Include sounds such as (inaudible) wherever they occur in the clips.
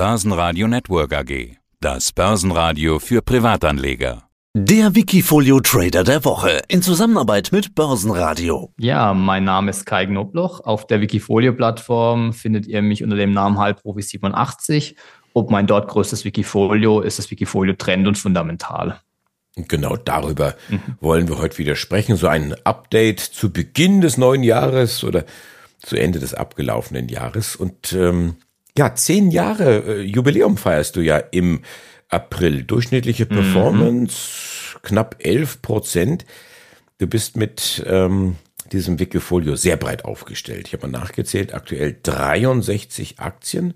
Börsenradio Network AG. Das Börsenradio für Privatanleger. Der Wikifolio Trader der Woche in Zusammenarbeit mit Börsenradio. Ja, mein Name ist Kai Knobloch. Auf der Wikifolio-Plattform findet ihr mich unter dem Namen Halbprofi87. Und mein dort größtes Wikifolio ist das Wikifolio Trend und Fundamental. Genau darüber mhm. wollen wir heute wieder sprechen. So ein Update zu Beginn des neuen Jahres oder zu Ende des abgelaufenen Jahres. Und ähm, ja, zehn Jahre äh, Jubiläum feierst du ja im April. Durchschnittliche mhm. Performance mhm. knapp 11 Prozent. Du bist mit ähm, diesem Wikifolio sehr breit aufgestellt. Ich habe mal nachgezählt, aktuell 63 Aktien,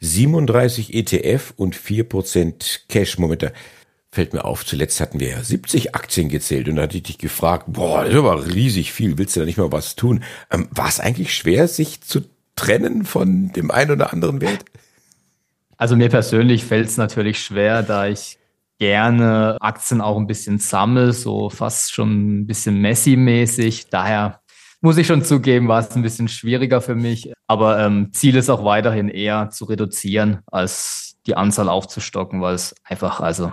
37 ETF und 4 Prozent Cash. Moment, fällt mir auf, zuletzt hatten wir ja 70 Aktien gezählt und da hatte ich dich gefragt, boah, das ist aber riesig viel, willst du da nicht mal was tun? Ähm, War es eigentlich schwer, sich zu trennen von dem einen oder anderen Wert? Also mir persönlich fällt es natürlich schwer, da ich gerne Aktien auch ein bisschen sammle, so fast schon ein bisschen Messi-mäßig. Daher muss ich schon zugeben, war es ein bisschen schwieriger für mich. Aber ähm, Ziel ist auch weiterhin eher zu reduzieren, als die Anzahl aufzustocken, weil es einfach, also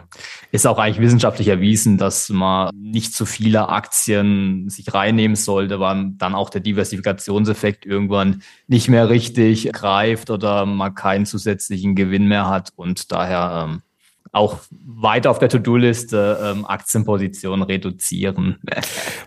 ist auch eigentlich wissenschaftlich erwiesen, dass man nicht zu viele Aktien sich reinnehmen sollte, weil dann auch der Diversifikationseffekt irgendwann nicht mehr richtig greift oder man keinen zusätzlichen Gewinn mehr hat und daher ähm, auch weiter auf der To-Do-Liste ähm, Aktienpositionen reduzieren.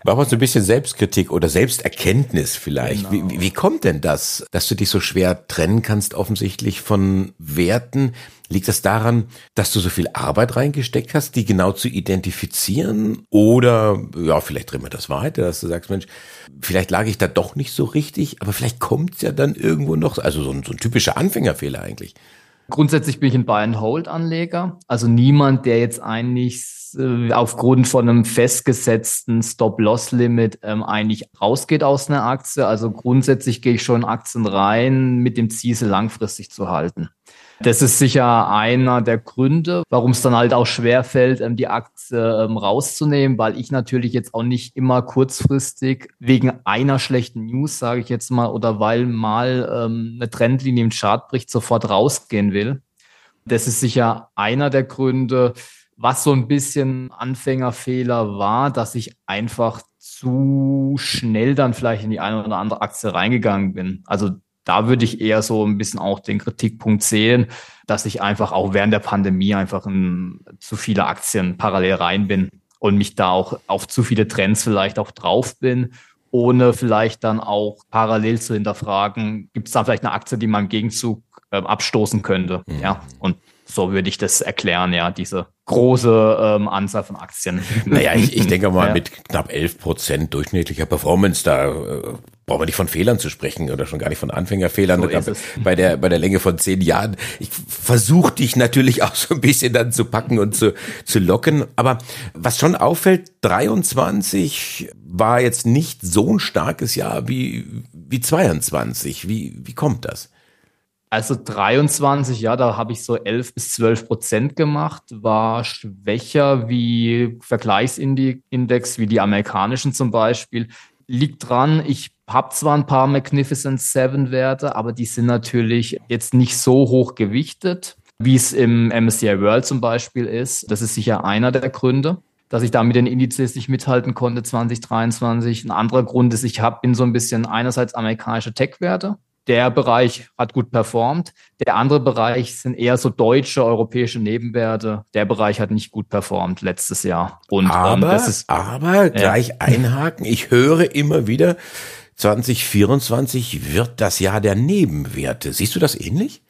Machen wir so ein bisschen Selbstkritik oder Selbsterkenntnis vielleicht. Genau. Wie, wie kommt denn das, dass du dich so schwer trennen kannst offensichtlich von Werten? Liegt das daran, dass du so viel Arbeit reingesteckt hast, die genau zu identifizieren? Oder, ja, vielleicht drehen wir das weiter, dass du sagst, Mensch, vielleicht lag ich da doch nicht so richtig, aber vielleicht kommt es ja dann irgendwo noch, also so ein, so ein typischer Anfängerfehler eigentlich. Grundsätzlich bin ich ein Buy-and-Hold-Anleger. Also niemand, der jetzt eigentlich äh, aufgrund von einem festgesetzten Stop-Loss-Limit ähm, eigentlich rausgeht aus einer Aktie. Also grundsätzlich gehe ich schon Aktien rein mit dem Ziel, sie langfristig zu halten. Das ist sicher einer der Gründe, warum es dann halt auch schwer fällt, ähm, die Aktie ähm, rauszunehmen, weil ich natürlich jetzt auch nicht immer kurzfristig wegen einer schlechten News, sage ich jetzt mal, oder weil mal ähm, eine Trendlinie im Chart bricht, sofort rausgehen will. Das ist sicher einer der Gründe. Was so ein bisschen Anfängerfehler war, dass ich einfach zu schnell dann vielleicht in die eine oder andere Aktie reingegangen bin. Also da würde ich eher so ein bisschen auch den Kritikpunkt sehen, dass ich einfach auch während der Pandemie einfach in zu viele Aktien parallel rein bin und mich da auch auf zu viele Trends vielleicht auch drauf bin, ohne vielleicht dann auch parallel zu hinterfragen, gibt es da vielleicht eine Aktie, die man im Gegenzug äh, abstoßen könnte. Mhm. Ja, und so würde ich das erklären, ja, diese große ähm, Anzahl von Aktien. Naja, ich, ich (laughs) denke mal, ja. mit knapp 11 Prozent durchschnittlicher Performance, da äh, brauchen wir nicht von Fehlern zu sprechen oder schon gar nicht von Anfängerfehlern. So bei der bei der Länge von zehn Jahren. Ich versuche dich natürlich auch so ein bisschen dann zu packen und zu zu locken. Aber was schon auffällt, 23 war jetzt nicht so ein starkes Jahr wie wie 22. Wie wie kommt das? Also 23, ja, da habe ich so 11 bis 12 Prozent gemacht, war schwächer wie Vergleichsindex, wie die amerikanischen zum Beispiel. Liegt dran, ich habe zwar ein paar Magnificent Seven Werte, aber die sind natürlich jetzt nicht so hoch gewichtet, wie es im MSCI World zum Beispiel ist. Das ist sicher einer der Gründe dass ich da mit den Indizes nicht mithalten konnte 2023. Ein anderer Grund ist, ich hab, bin so ein bisschen einerseits amerikanische Tech-Werte der Bereich hat gut performt. Der andere Bereich sind eher so deutsche, europäische Nebenwerte. Der Bereich hat nicht gut performt letztes Jahr. Und, ähm, aber, das ist, aber gleich ja. einhaken. Ich höre immer wieder, 2024 wird das Jahr der Nebenwerte. Siehst du das ähnlich?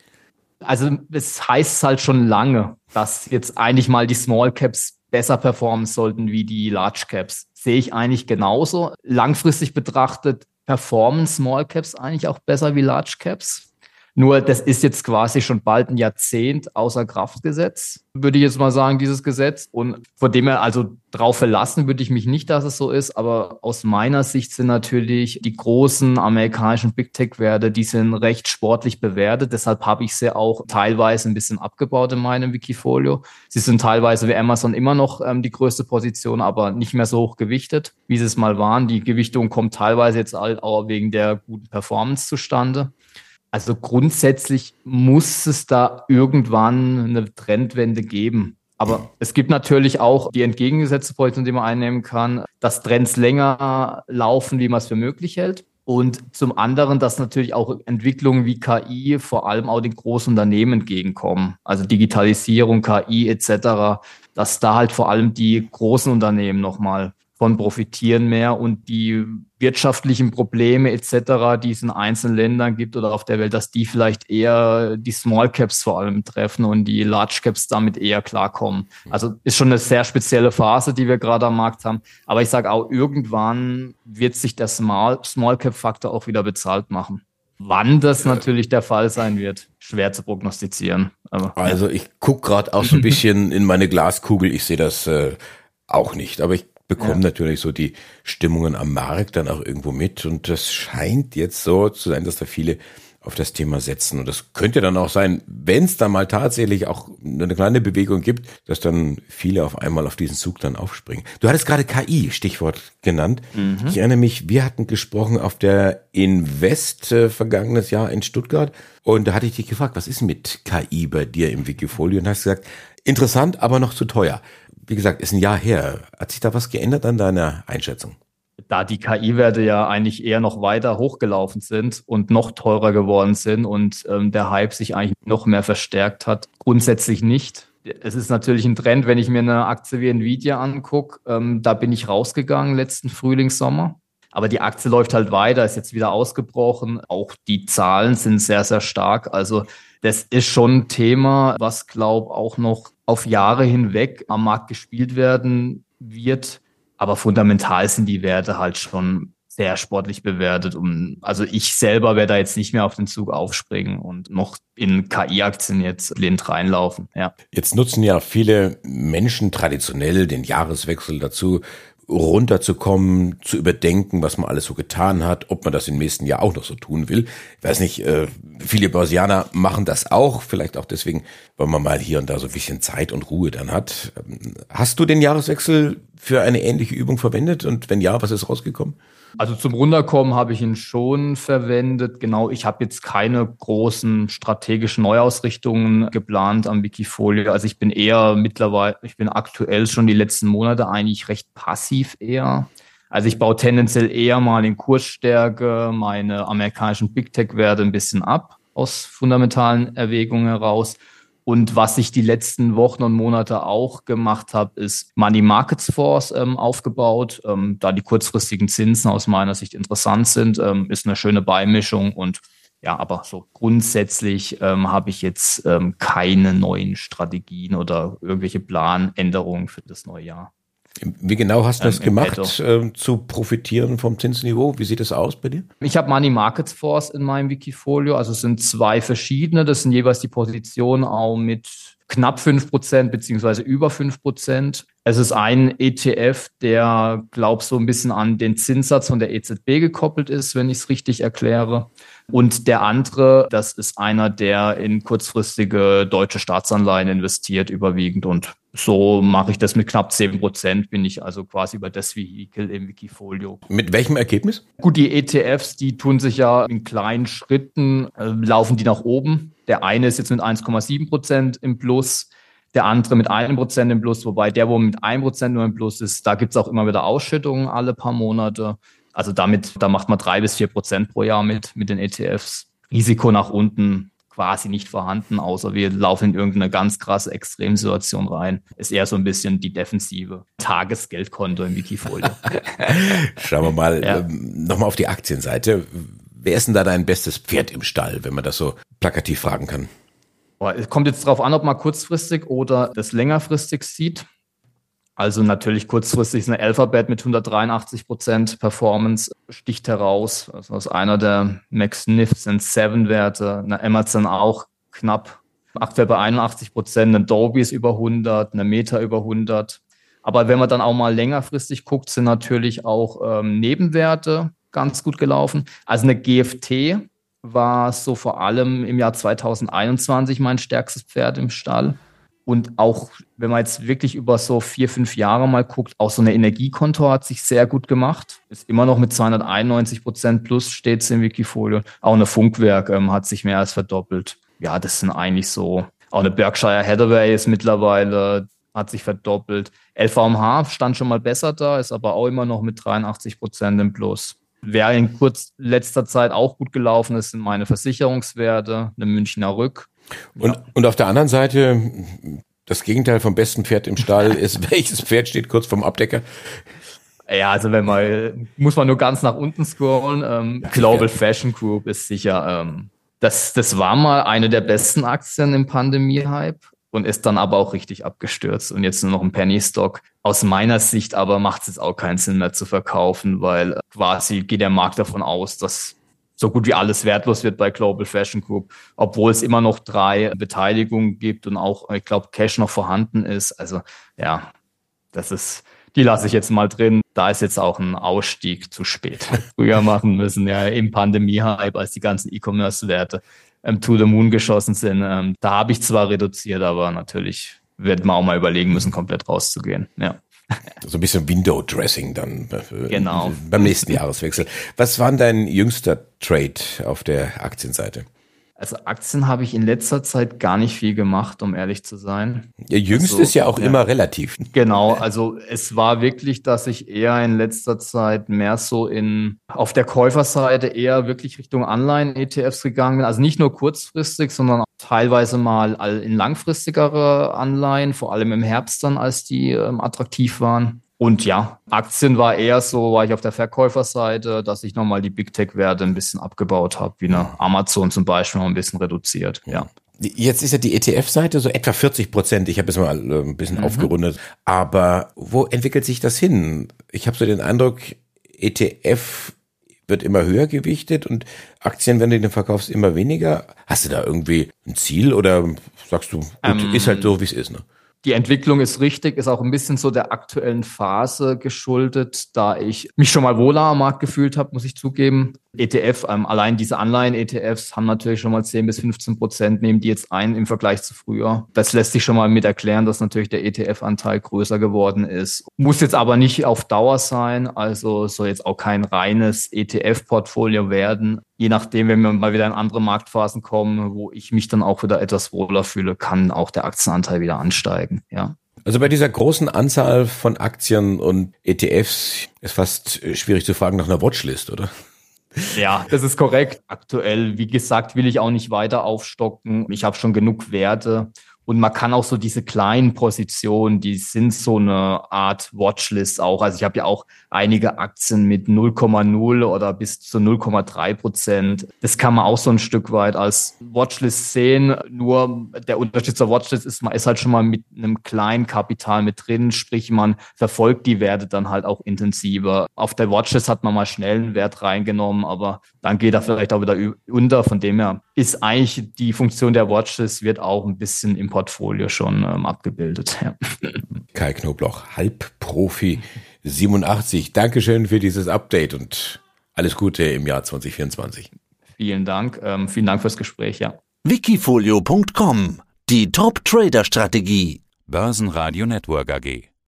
Also es heißt halt schon lange, dass jetzt eigentlich mal die Small Caps besser performen sollten wie die Large Caps. Sehe ich eigentlich genauso. Langfristig betrachtet performen Small Caps eigentlich auch besser wie Large Caps. Nur das ist jetzt quasi schon bald ein Jahrzehnt außer Kraft gesetzt, würde ich jetzt mal sagen, dieses Gesetz. Und von dem her, also drauf verlassen würde ich mich nicht, dass es so ist. Aber aus meiner Sicht sind natürlich die großen amerikanischen Big Tech-Werte, die sind recht sportlich bewertet. Deshalb habe ich sie auch teilweise ein bisschen abgebaut in meinem Wikifolio. Sie sind teilweise wie Amazon immer noch ähm, die größte Position, aber nicht mehr so hoch gewichtet, wie sie es mal waren. Die Gewichtung kommt teilweise jetzt halt auch wegen der guten Performance zustande. Also grundsätzlich muss es da irgendwann eine Trendwende geben. Aber es gibt natürlich auch die entgegengesetzte Position, die man einnehmen kann, dass Trends länger laufen, wie man es für möglich hält. Und zum anderen, dass natürlich auch Entwicklungen wie KI vor allem auch den großen Unternehmen entgegenkommen. Also Digitalisierung, KI etc., dass da halt vor allem die großen Unternehmen nochmal von profitieren mehr und die wirtschaftlichen Probleme etc., die es in einzelnen Ländern gibt oder auf der Welt, dass die vielleicht eher die Small Caps vor allem treffen und die Large Caps damit eher klarkommen. Also ist schon eine sehr spezielle Phase, die wir gerade am Markt haben. Aber ich sage auch, irgendwann wird sich der Small, Small Cap Faktor auch wieder bezahlt machen. Wann das natürlich der Fall sein wird, schwer zu prognostizieren. Aber, also ich gucke gerade auch so ein (laughs) bisschen in meine Glaskugel. Ich sehe das äh, auch nicht. Aber ich bekommen ja. natürlich so die Stimmungen am Markt dann auch irgendwo mit. Und das scheint jetzt so zu sein, dass da viele auf das Thema setzen. Und das könnte dann auch sein, wenn es da mal tatsächlich auch eine kleine Bewegung gibt, dass dann viele auf einmal auf diesen Zug dann aufspringen. Du hattest gerade KI, Stichwort genannt. Mhm. Ich erinnere mich, wir hatten gesprochen auf der Invest äh, vergangenes Jahr in Stuttgart. Und da hatte ich dich gefragt, was ist mit KI bei dir im Wikifolio? Und hast gesagt, interessant, aber noch zu teuer wie gesagt, ist ein Jahr her. Hat sich da was geändert an deiner Einschätzung? Da die KI-Werte ja eigentlich eher noch weiter hochgelaufen sind und noch teurer geworden sind und ähm, der Hype sich eigentlich noch mehr verstärkt hat, grundsätzlich nicht. Es ist natürlich ein Trend, wenn ich mir eine Aktie wie Nvidia angucke, ähm, da bin ich rausgegangen letzten Frühlingssommer. Aber die Aktie läuft halt weiter, ist jetzt wieder ausgebrochen. Auch die Zahlen sind sehr, sehr stark. Also das ist schon ein Thema, was, glaube auch noch auf Jahre hinweg am Markt gespielt werden wird. Aber fundamental sind die Werte halt schon sehr sportlich bewertet. Und also ich selber werde da jetzt nicht mehr auf den Zug aufspringen und noch in KI-Aktien jetzt blind reinlaufen. Ja. Jetzt nutzen ja viele Menschen traditionell den Jahreswechsel dazu, runterzukommen, zu überdenken, was man alles so getan hat, ob man das im nächsten Jahr auch noch so tun will. Ich weiß nicht, äh, viele Börsianer machen das auch, vielleicht auch deswegen, weil man mal hier und da so ein bisschen Zeit und Ruhe dann hat. Ähm, hast du den Jahreswechsel für eine ähnliche Übung verwendet und wenn ja, was ist rausgekommen? Also zum Runterkommen habe ich ihn schon verwendet. Genau, ich habe jetzt keine großen strategischen Neuausrichtungen geplant am Wikifolio. Also ich bin eher mittlerweile, ich bin aktuell schon die letzten Monate eigentlich recht passiv eher. Also ich baue tendenziell eher mal in Kursstärke meine amerikanischen Big Tech-Werte ein bisschen ab aus fundamentalen Erwägungen heraus und was ich die letzten Wochen und Monate auch gemacht habe, ist Money Markets Force ähm, aufgebaut. Ähm, da die kurzfristigen Zinsen aus meiner Sicht interessant sind, ähm, ist eine schöne Beimischung und ja, aber so grundsätzlich ähm, habe ich jetzt ähm, keine neuen Strategien oder irgendwelche Planänderungen für das neue Jahr. Wie genau hast du das ähm, gemacht, äh, zu profitieren vom Zinsniveau? Wie sieht das aus bei dir? Ich habe Money Markets Force in meinem Wikifolio. Also es sind zwei verschiedene. Das sind jeweils die Positionen auch mit knapp fünf Prozent beziehungsweise über fünf Prozent. Es ist ein ETF, der, glaub so ein bisschen an den Zinssatz von der EZB gekoppelt ist, wenn ich es richtig erkläre. Und der andere, das ist einer, der in kurzfristige deutsche Staatsanleihen investiert, überwiegend. Und so mache ich das mit knapp 10 Prozent, bin ich also quasi über das Vehikel im Wikifolio. Mit welchem Ergebnis? Gut, die ETFs, die tun sich ja in kleinen Schritten, äh, laufen die nach oben. Der eine ist jetzt mit 1,7 Prozent im Plus, der andere mit einem Prozent im Plus, wobei der, wo mit einem Prozent nur im Plus ist, da gibt es auch immer wieder Ausschüttungen alle paar Monate. Also damit, da macht man drei bis vier Prozent pro Jahr mit, mit den ETFs. Risiko nach unten quasi nicht vorhanden, außer wir laufen in irgendeine ganz krasse Extremsituation rein. Ist eher so ein bisschen die defensive Tagesgeldkonto im Wikifolio. (laughs) Schauen wir mal ja. ähm, nochmal auf die Aktienseite. Wer ist denn da dein bestes Pferd im Stall, wenn man das so plakativ fragen kann? Es kommt jetzt darauf an, ob man kurzfristig oder das längerfristig sieht. Also natürlich kurzfristig ist eine Alphabet mit 183 Prozent Performance sticht heraus. Also aus einer der Magnificent Seven Werte. Eine Amazon auch knapp aktuell bei 81 Prozent. Eine Dolby ist über 100, eine Meta über 100. Aber wenn man dann auch mal längerfristig guckt, sind natürlich auch ähm, Nebenwerte ganz gut gelaufen. Also eine GFT war so vor allem im Jahr 2021 mein stärkstes Pferd im Stall. Und auch, wenn man jetzt wirklich über so vier, fünf Jahre mal guckt, auch so eine Energiekonto hat sich sehr gut gemacht. Ist immer noch mit 291 Prozent plus steht es im Wikifolio. Auch eine Funkwerk ähm, hat sich mehr als verdoppelt. Ja, das sind eigentlich so. Auch eine Berkshire Hathaway ist mittlerweile, hat sich verdoppelt. LVMH stand schon mal besser da, ist aber auch immer noch mit 83 Prozent im Plus. Wer in kurz letzter Zeit auch gut gelaufen ist, sind meine Versicherungswerte, eine Münchner Rück und, ja. und auf der anderen Seite, das Gegenteil vom besten Pferd im Stall (laughs) ist, welches Pferd steht kurz vorm Abdecker? Ja, also wenn man, muss man nur ganz nach unten scrollen. Ähm, Global Fashion Group ist sicher, ähm, das, das war mal eine der besten Aktien im Pandemie-Hype und ist dann aber auch richtig abgestürzt und jetzt nur noch ein Penny Stock. Aus meiner Sicht aber macht es jetzt auch keinen Sinn mehr zu verkaufen, weil quasi geht der Markt davon aus, dass so gut wie alles wertlos wird bei Global Fashion Group, obwohl es immer noch drei Beteiligungen gibt und auch, ich glaube, Cash noch vorhanden ist. Also ja, das ist, die lasse ich jetzt mal drin. Da ist jetzt auch ein Ausstieg zu spät. (laughs) Früher machen müssen, ja, im Pandemie-Hype, als die ganzen E-Commerce-Werte ähm, to the moon geschossen sind. Ähm, da habe ich zwar reduziert, aber natürlich wird man auch mal überlegen müssen, komplett rauszugehen. Ja. (laughs) So ein bisschen Window Dressing dann äh, genau. beim nächsten Jahreswechsel. Was war dein jüngster Trade auf der Aktienseite? Also Aktien habe ich in letzter Zeit gar nicht viel gemacht, um ehrlich zu sein. Ja, jüngst also, ist ja auch ja. immer relativ. Genau, also es war wirklich, dass ich eher in letzter Zeit mehr so in auf der Käuferseite eher wirklich Richtung Anleihen-ETFs gegangen bin. Also nicht nur kurzfristig, sondern auch teilweise mal in langfristigere Anleihen, vor allem im Herbst dann, als die ähm, attraktiv waren. Und ja, Aktien war eher so, war ich auf der Verkäuferseite, dass ich nochmal die Big Tech-Werte ein bisschen abgebaut habe, wie eine Amazon zum Beispiel noch ein bisschen reduziert. Ja. Jetzt ist ja die ETF-Seite so etwa 40 Prozent. Ich habe es mal äh, ein bisschen mhm. aufgerundet. Aber wo entwickelt sich das hin? Ich habe so den Eindruck, ETF wird immer höher gewichtet und Aktien, wenn du den verkaufst, immer weniger. Hast du da irgendwie ein Ziel oder sagst du, gut, ähm, ist halt so, wie es ist? Ne? Die Entwicklung ist richtig, ist auch ein bisschen so der aktuellen Phase geschuldet, da ich mich schon mal wohler am Markt gefühlt habe, muss ich zugeben. ETF, ähm, allein diese Anleihen-ETFs haben natürlich schon mal 10 bis 15 Prozent, nehmen die jetzt ein im Vergleich zu früher. Das lässt sich schon mal mit erklären, dass natürlich der ETF-Anteil größer geworden ist. Muss jetzt aber nicht auf Dauer sein, also soll jetzt auch kein reines ETF-Portfolio werden. Je nachdem, wenn wir mal wieder in andere Marktphasen kommen, wo ich mich dann auch wieder etwas wohler fühle, kann auch der Aktienanteil wieder ansteigen, ja. Also bei dieser großen Anzahl von Aktien und ETFs ist fast schwierig zu fragen nach einer Watchlist, oder? Ja, das ist korrekt. Aktuell, wie gesagt, will ich auch nicht weiter aufstocken. Ich habe schon genug Werte und man kann auch so diese kleinen Positionen, die sind so eine Art Watchlist auch. Also ich habe ja auch einige Aktien mit 0,0 oder bis zu 0,3 Prozent. Das kann man auch so ein Stück weit als Watchlist sehen. Nur der Unterschied zur Watchlist ist, man ist halt schon mal mit einem kleinen Kapital mit drin, sprich man verfolgt die Werte dann halt auch intensiver. Auf der Watchlist hat man mal schnell einen Wert reingenommen, aber dann geht er vielleicht auch wieder unter. Von dem her ist eigentlich die Funktion der Watchlist wird auch ein bisschen im Portfolio schon ähm, abgebildet. (laughs) Ja. Kai Knobloch, Halbprofi 87. Dankeschön für dieses Update und alles Gute im Jahr 2024. Vielen Dank. Ähm, vielen Dank fürs Gespräch, ja. Wikifolio.com Die Top Trader Strategie. Börsenradio Network AG.